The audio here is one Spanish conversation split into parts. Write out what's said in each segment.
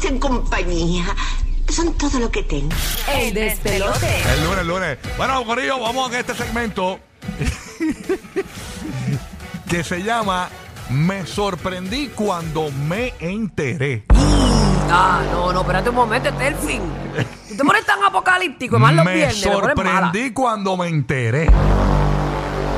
hacen compañía. Son todo lo que tengo. El despelote. El lunes, el lunes. Bueno, Corillo, vamos a este segmento que se llama Me sorprendí cuando me enteré. Ah, no, no, espérate un momento, este es el fin. Tú te pones tan apocalíptico, más los me viernes, me sorprendí cuando me enteré.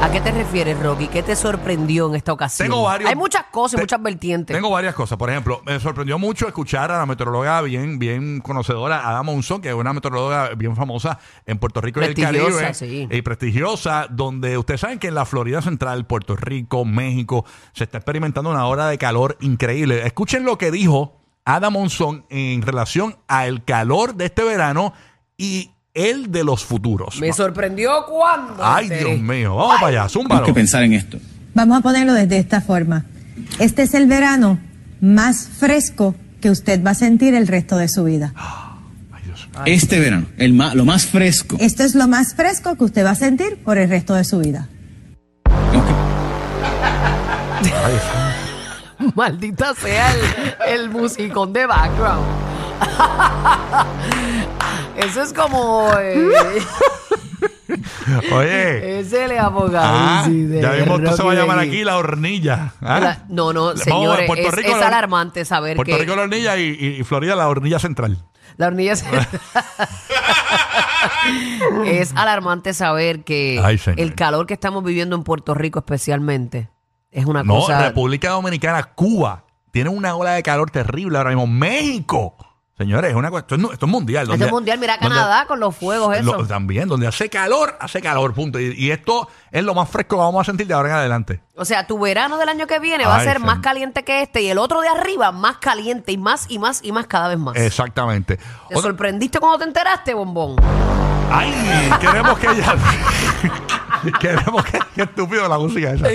¿A qué te refieres, Rocky? ¿Qué te sorprendió en esta ocasión? Tengo varios- Hay muchas cosas, Te- muchas vertientes. Tengo varias cosas. Por ejemplo, me sorprendió mucho escuchar a la meteoróloga bien, bien conocedora, Ada Monzón, que es una meteoróloga bien famosa en Puerto Rico y el Prestigiosa, Caribe. sí. Y prestigiosa, donde ustedes saben que en la Florida Central, Puerto Rico, México, se está experimentando una hora de calor increíble. Escuchen lo que dijo Ada Monzón en relación al calor de este verano y el de los futuros. Me sorprendió cuando. Ay, enteré. Dios mío. Vamos para allá, zúmbalo. Tenemos que pensar en esto. Vamos a ponerlo desde esta forma. Este es el verano más fresco que usted va a sentir el resto de su vida. Ay, Dios. Este verano, el ma- lo más fresco. Esto es lo más fresco que usted va a sentir por el resto de su vida. Maldita sea el, el musicón de background. Eso es como. eh, Oye. es el Ah, apocalipsis. de ya mismo esto se va a llamar aquí la hornilla. ¿ah? La- no, no, señores, Puerto es, Rico, es la- alarmante saber Puerto que Rico la hornilla y, Florida la hornilla central. la hornilla se- es alarmante saber que Ay, el calor que estamos viviendo en Puerto Rico especialmente es una No, cosa República Dominicana, Cuba, tiene una ola de calor terrible ahora mismo. México. Señores, es una cuestión, esto es mundial. Esto donde- es mundial, mira donde- Canadá con los fuegos eso. lo- también, donde hace calor, hace calor, punto. Y, y esto es lo más fresco que vamos a sentir de ahora en adelante. O sea, tu verano del año que viene va a ser sí. más caliente que este y el otro de arriba más caliente y más y más y más cada vez más. Exactamente. ¿Te Otra- sorprendiste cuando te enteraste, bombón? Ay, queremos que llame. queremos que. Qué estúpido la música esa.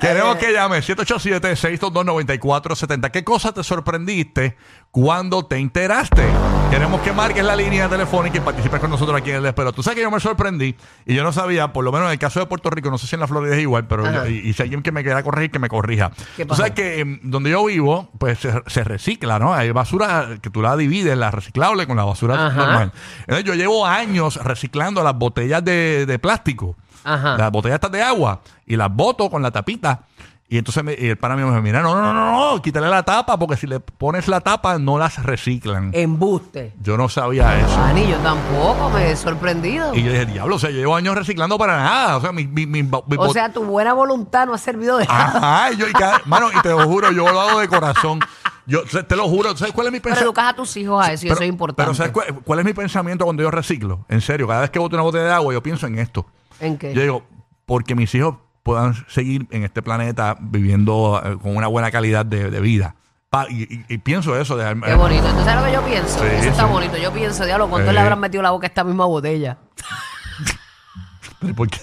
Queremos que llame 787-622-9470. ¿Qué cosa te sorprendiste cuando te enteraste? Queremos que marques la línea telefónica y participes con nosotros aquí en el Despero. Tú sabes que yo me sorprendí y yo no sabía, por lo menos en el caso de Puerto Rico, no sé si en la Florida es igual, pero yo- y, y si alguien que me quiera corregir, que me corrija. ¿Qué Tú sabes que em, donde yo vivo, pues se, se recicla, ¿no? Hay basura que tú la divides, la reciclable con la basura Ajá. normal. Entonces yo llevo años reciclando las botellas de, de plástico, Ajá. las botellas estas de agua, y las boto con la tapita. Y entonces me- y el pana mío me dijo, mira, no, no, no, no, quítale la tapa, porque si le pones la tapa no las reciclan. Embuste. Yo no sabía eso. Ah, ni yo tampoco, me he sorprendido. Y yo dije, diablo, o sea, yo llevo años reciclando para nada. O sea, mi, mi, mi- mi O sea, tu buena voluntad no ha servido de nada. Ajá, y yo, y cada- mano, y te lo juro, yo lo hago de corazón. Yo te lo juro, ¿sabes cuál es mi Pero pensamiento? educas a tus hijos a eso y eso es importante. Pero ¿sabes cuál, cuál es mi pensamiento cuando yo reciclo? En serio, cada vez que boto una botella de agua, yo pienso en esto. ¿En qué? Yo digo, porque mis hijos puedan seguir en este planeta viviendo eh, con una buena calidad de, de vida. Pa- y, y- y pienso eso. De, Qué bonito. Entonces, ¿sabes lo que yo pienso? Sí, Eso está sí. bonito. Yo pienso, diablo, ¿cuánto Sí. le habrán metido la boca a esta misma botella? Pero ¿por qué?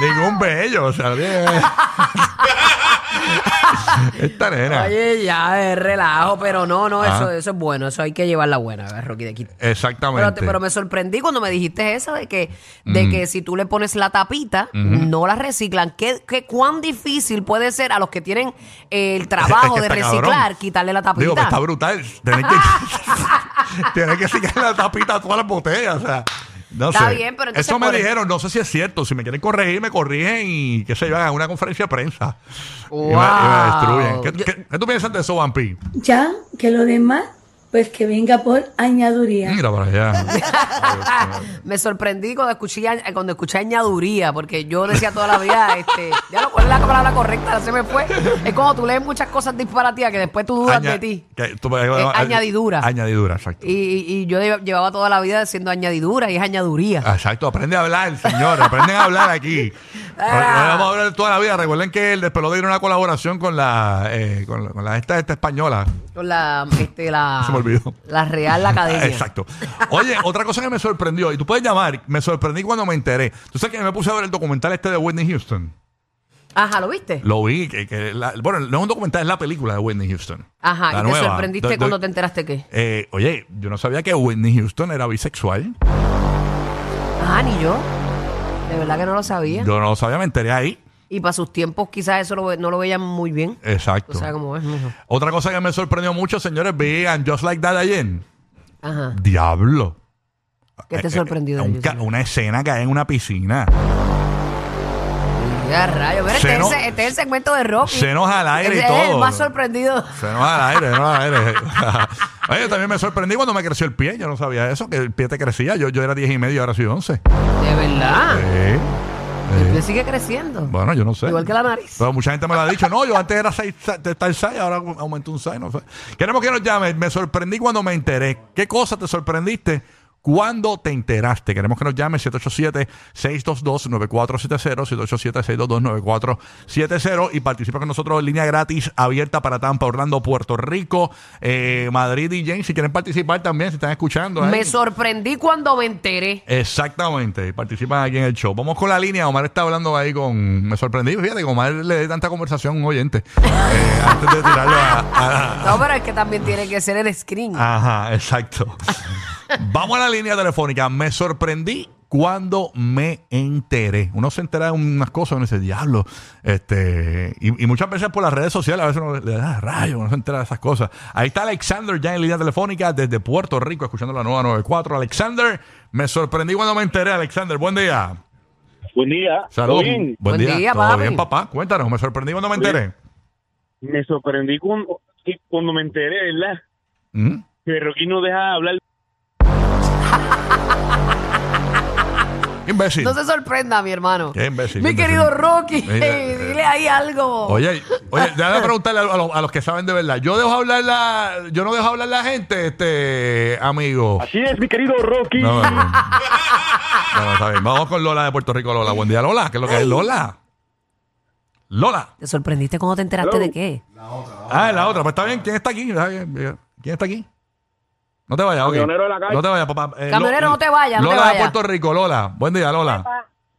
Ningún bello, o sea, bien. Esta nena. Oye, ya, es relajo, pero no, no, Ah. eso, eso es bueno. Eso hay que llevarla buena, ¿verdad, Rocky? De aquí. Exactamente. Pero, te- pero me sorprendí cuando me dijiste eso de que, Mm. de que si tú le pones la tapita, no la reciclan. ¿Qué, qué cuán difícil puede ser a los que tienen eh, el trabajo Es de está reciclar, cabrón. quitarle la tapita? Digo que está brutal. Tienes que, tienes que sacar la tapita a todas las botellas. O sea, no Está sé. bien, pero entonces Eso me por- dijeron, no sé si es cierto. Si me quieren corregir, me corrigen y qué sé yo, hagan una conferencia de prensa. Y, me, y me Wow. destruyen. ¿Qué, Yo- qué- qué tú piensas de eso, Vampi? Ya, que lo demás, pues que venga por añaduría. Mira para allá. Me sorprendí cuando escuché, cuando escuché añaduría, porque yo decía toda la vida, este, ya lo cuál es la palabra correcta, se me fue. Es como tú lees muchas cosas disparatías que después tú dudas Aña- de ti. que tú- añadidura. Añadidura, exacto. Y, y- y yo lle- llevaba toda la vida diciendo añadidura y es añaduría. Exacto, aprende a hablar, señor. Aprenden a hablar aquí. Ah. Vamos a hablar toda la vida. Recuerden que el despelote tiene una colaboración con la, eh, con la, con la- esta, esta española. Con la, este, la, Se me olvidó. la Real Academia. Exacto. Oye, otra cosa que me sorprendió, y tú puedes llamar, me sorprendí cuando me enteré. Tú sabes que me puse a ver el documental este de Whitney Houston. Ajá, ¿lo viste? Lo vi, que, que la- bueno, no es un documental, es la película de Whitney Houston. Ajá, La y te nueva. sorprendiste Do- do- cuando te enteraste que. Eh, oye, yo no sabía que Whitney Houston era bisexual. Ah, ni yo. De verdad que no lo sabía. Yo no lo sabía, me enteré ahí. ¿Y para sus tiempos quizás eso lo ve- no lo veían muy bien. Exacto. O sea, como es, mijo. Otra cosa que me sorprendió mucho, señores, vi and Just Like That ayer. Ajá. Diablo. ¿Qué te Eh, sorprendió eh, de un ellos? ca- una escena que hay en una piscina. Ya, rayo. Mira, este, Seno- es el- este es el segmento de Rocky. Senos al aire y Ese es el todo. más sorprendido. Se nos al aire, se nos al aire. Oye, también me sorprendí cuando me creció el pie. Yo no sabía eso, que el pie te crecía. Yo, yo era 10 y medio y ahora soy 11. De verdad. Eh, El pie sigue creciendo. Bueno, yo no sé. Igual que la nariz. Pero mucha gente me lo ha dicho. No, yo antes era 6, de estar 6, ahora aumenté un 6, no sé. Queremos que nos llame. Me sorprendí cuando me enteré. ¿Qué cosa te sorprendiste? ¿Cuándo te enteraste? Queremos que nos llame 787-622-9470, 787-622-9470 y participa con nosotros en línea gratis abierta para Tampa, Orlando, Puerto Rico, eh, Madrid y James. Si quieren participar también, si están escuchando. ahí. Me sorprendí cuando me enteré. Exactamente, participan aquí en el show. Vamos con la línea. Omar está hablando ahí con. Me sorprendí, fíjate, que Omar le dé tanta conversación a un oyente eh, antes de tirarlo a. a- No, pero es que también tiene que ser el screen. Ajá, exacto. Vamos a la línea telefónica. Me sorprendí cuando me enteré. Uno se entera de unas cosas, uno dice, diablo. Este, y, y muchas veces por las redes sociales, a veces uno le da rayo, uno se entera de esas cosas. Ahí está Alexander ya en línea telefónica desde Puerto Rico, escuchando la nueva 94. Alexander, me sorprendí cuando me enteré. Alexander, buen día. Buen día. Saludos. Buen, Buen día. día, ¿Todo papi. bien, papá? Cuéntanos, me sorprendí cuando me enteré. Me sorprendí cuando, cuando me enteré, ¿verdad? ¿Mm? Que Rocky no deja de hablar. Imbécil. No se sorprenda, mi hermano. Qué imbécil, Mi qué imbécil. querido Rocky, Mira, eh, dile ahí algo. Oye, oye, déjame preguntarle a, a los, a los que saben de verdad. Yo dejo hablar la, yo no dejo hablar la gente, este amigo. Así es, mi querido Rocky. No, no, no. No, no, está bien. Vamos con Lola de Puerto Rico, Lola. Buen día, Lola. ¿Qué es lo que es Lola? Lola. ¿Te sorprendiste cuando te enteraste de qué? Ah, es la otra. Pues está bien. ¿Quién está aquí? Está bien, bien. ¿Quién está aquí? No te vayas, ok. Camionero de la calle. No te vayas, papá. Eh, Camionero, Lo- no te vayas, no te Lola de vayas. Puerto Rico, Lola. Buen día, Lola.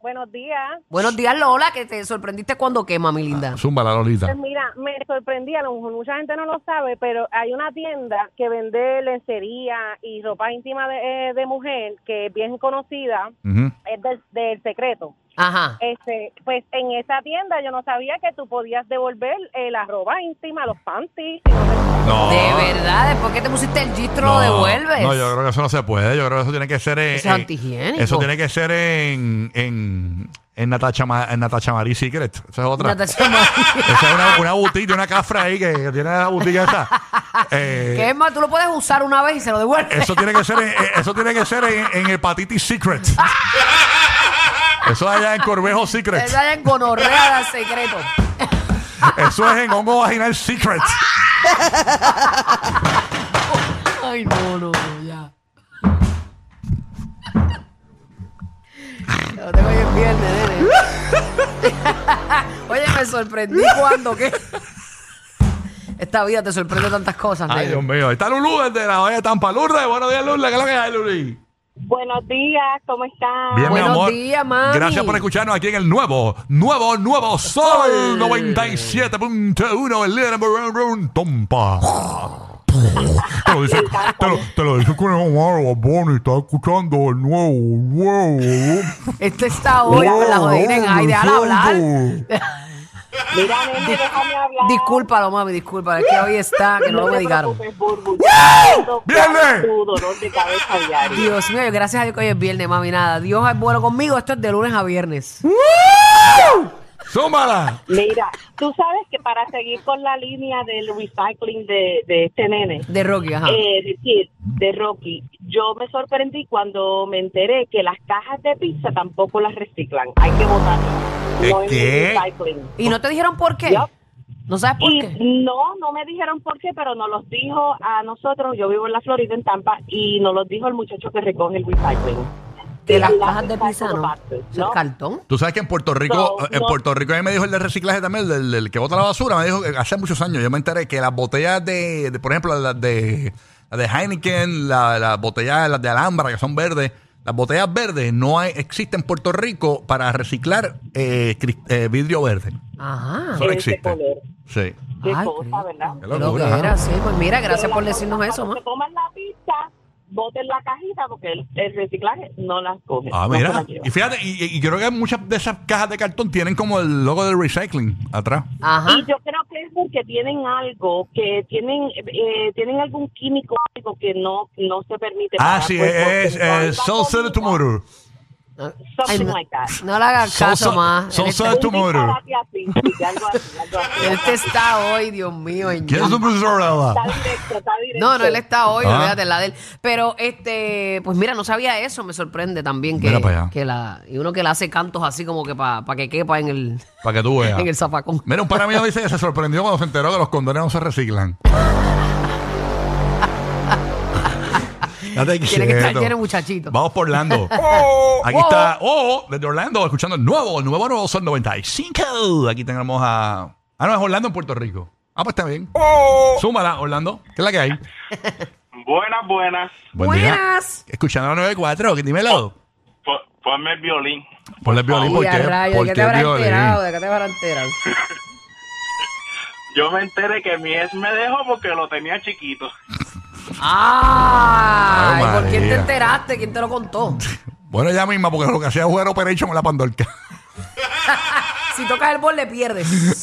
Buenos días. Buenos días, Lola, que te sorprendiste cuando qué, mami linda. Zumba la Lolita. Pues mira, me sorprendí, a lo mejor mucha gente no lo sabe, pero hay una tienda que vende lencería y ropa íntima de, eh, de mujer que es bien conocida, Ujú. es del, del secreto. Ajá. Este, pues en esa tienda yo no sabía que tú podías devolver eh, la ropa íntima, los panties. no. De verdad, después que te pusiste el gistro No, lo devuelves. No, yo creo que eso no se puede. Yo creo que eso tiene que ser en. Eso es antihigiénico. Eso tiene que ser en. En, en Natacha, Ma- en Natacha Marie Secret. Esa es otra. Natacha Marie. Esa es una, una boutique, una cafra ahí que, que tiene la boutique esa. Eh, Que es más, tú lo puedes usar una vez y se lo devuelves. eso tiene que ser en, eh, eso tiene que ser en, en Hepatitis Secret. Eso es allá en Corbejo Secret. Esa ya en gonorrea secreto. Eso es en Hongo Vaginal Secret. Ay, no, no, no, ya. Lo tengo hoy en viernes, nene. Oye, me sorprendí cuando que. Esta vida te sorprende tantas cosas, Ay, nene. Dios mío. Ahí está Lulú desde la Bahía de Tampa. Lourdes, buenos días, Lourdes. ¿Qué es lo que hay, Luli? Buenos días, ¿cómo están? Bien, mi Buenos amor. días, mami. Gracias por escucharnos aquí en el nuevo, nuevo, nuevo Sol 97.1, el líder one, Tompa. Te lo dice, te lo, te lo dice con el Omar Bonnie, está escuchando el nuevo, nuevo. Este está hoy con la jodida en ay, déjala hablar. Mira, nene, déjame hablar. Discúlpalo, mami, discúlpalo. Es que hoy está, que no lo Burbu. Yo ¡Viernes! Tu dolor de cabeza diario. Dios mío, gracias a Dios que hoy es viernes, mami. Nada, Dios es bueno conmigo. Esto es de lunes a viernes. ¡Súmala! Mira, tú sabes que para seguir con la línea del recycling de, de este nene, De Rocky, ajá. eh, decir, de Rocky, yo me sorprendí cuando me enteré que las cajas de pizza tampoco las reciclan, hay que botarlas. ¿Qué No es qué? recycling. ¿Y no te dijeron por qué? ¿No sabes por Y qué? no, no me dijeron por qué, pero nos los dijo a nosotros, yo vivo en la Florida, en Tampa, y nos los dijo el muchacho que recoge el recycling. De las la cajas de recycle ¿no? boxes, ¿Es ¿no? el cartón? Tú sabes que en Puerto Rico, No, en no. Puerto Rico a mí me dijo el de reciclaje también, el del, del que bota la basura, me dijo que hace muchos años, yo me enteré que las botellas de, de, por ejemplo, las de, las de Heineken, la- las botellas las de Alhambra, que son verdes, las botellas verdes no hay, existen en Puerto Rico para reciclar eh, eh, vidrio verde. Ajá. Ese existe. Sí. Qué Ay, cosa, ¿verdad? Qué Qué locura, loquera, ajá. sí. Pues mira, gracias Pero por decirnos eso. Se coman la pizza, boten la cajita porque el, el reciclaje no las coge. Ah, no se mira. las lleva. Y fíjate, y, y creo que muchas de esas cajas de cartón tienen como el logo del recycling atrás. Ajá. Y yo creo que es porque tienen algo, que tienen eh, tienen algún químico algo que no no se permite. Ah, sí, es, que no es va Soul to comida, Motor. Something Ay, no, like that. no le hagas caso Center- más. Soul Él está- Center to Un Motor. disparate así, sí, algo así, algo así. Él te está hoy, Dios mío. ¿Quién es ño. su profesor ahora? Está directo, está directo. No, no, él está hoy, Ah. olvídate la de él. Pero, este, pues mira, no sabía eso, me sorprende también que, Mira para allá. que la, y uno que le hace cantos así como que para que quepa en el, Para que tú veas. en el zafacón. Mira, un pana mío dice que se sorprendió cuando se enteró que los condones no se reciclan. Date Tiene que estar quieto. lleno de muchachitos. Vamos por Orlando. Aquí está Oh, desde Orlando, escuchando el nuevo, el nuevo, nuevo son 95. Aquí tenemos a. Ah, no, es Orlando en Puerto Rico. Ah, pues está bien. Súmala, Orlando. ¿Qué es la que hay? Buenas, buenas. Buen día. Buenas. Escuchando la 94, que dímelo. Po- Ponme el violín. Ponle el violín, ¿por qué? rayos, ¿de ¿Por qué te habrás enterado? ¿De qué te habrás enterado? Yo me enteré que mi ex me dejó porque lo tenía chiquito. ¡Ay! Ay, ¿Por quién te enteraste? ¿Quién te lo contó? Bueno, ella misma, porque lo que hacía jugar Operation con la pandorca. Si tocas el bol, le pierdes.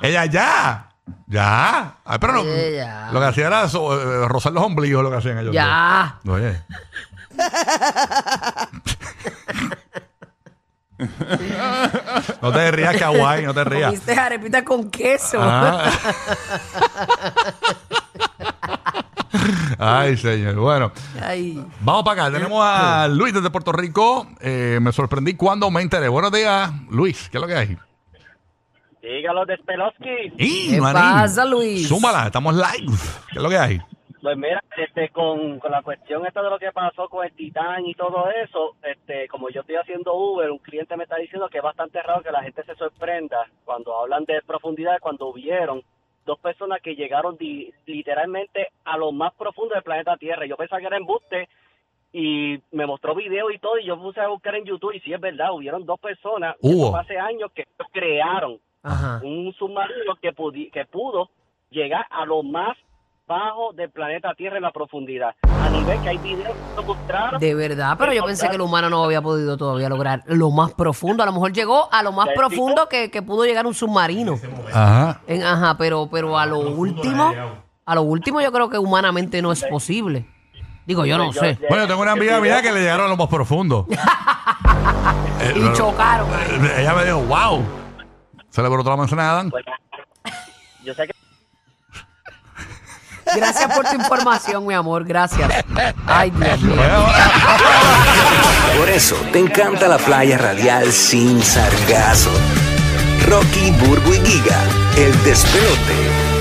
ella ya. Ya. Ay, pero no. Oye, ya. Lo que hacía era so- eh, rozar los ombligos, lo que hacían ellos. Ya. dos. Oye. no te rías, kawaii, no te rías. Comiste arepita con queso. Ah. Ay, señor. Bueno, Ay. vamos para acá. Tenemos a Luis desde Puerto Rico. Eh, me sorprendí cuando me enteré. Buenos días, Luis. ¿Qué es lo que hay? Dígalo de Spelowski. ¡Y, ¿Qué manín! pasa, Luis? Súmala, estamos live. ¿Qué es lo que hay? Pues mira, este, con, con la cuestión esta de lo que pasó con el Titán y todo eso, este, como yo estoy haciendo Uber, un cliente me está diciendo que es bastante raro que la gente se sorprenda cuando hablan de profundidad, cuando vieron dos personas que llegaron di- literalmente a lo más profundo del planeta Tierra. Yo pensaba que era embuste y me mostró video y todo y yo puse a buscar en YouTube y sí es verdad, hubieron dos personas Hubo. hace años que crearon Ajá. un submarino que, que pudo llegar a lo más bajo del planeta Tierra en la profundidad. A nivel que hay videos que lo mostraron. De verdad, pero yo pensé que el humano no había podido todavía lograr lo más profundo. A lo mejor llegó a lo más ¿Ya profundo que, que pudo llegar un submarino. Ajá. En- ajá, pero, pero a lo último, a lo último yo creo que humanamente no es posible. Digo, yo no sé. Bueno, tengo una amiga mía que le llegaron a lo más profundo. Eh, Y chocaron. eh, Ella me dijo, wow. Se le brotó la manzana de Adán. Pues, yo sé que Gracias por tu información, mi amor. Gracias. Ay, Dios mío. Por eso te encanta la playa radial sin sargazo. Rocky, Burbu y Giga, el despelote.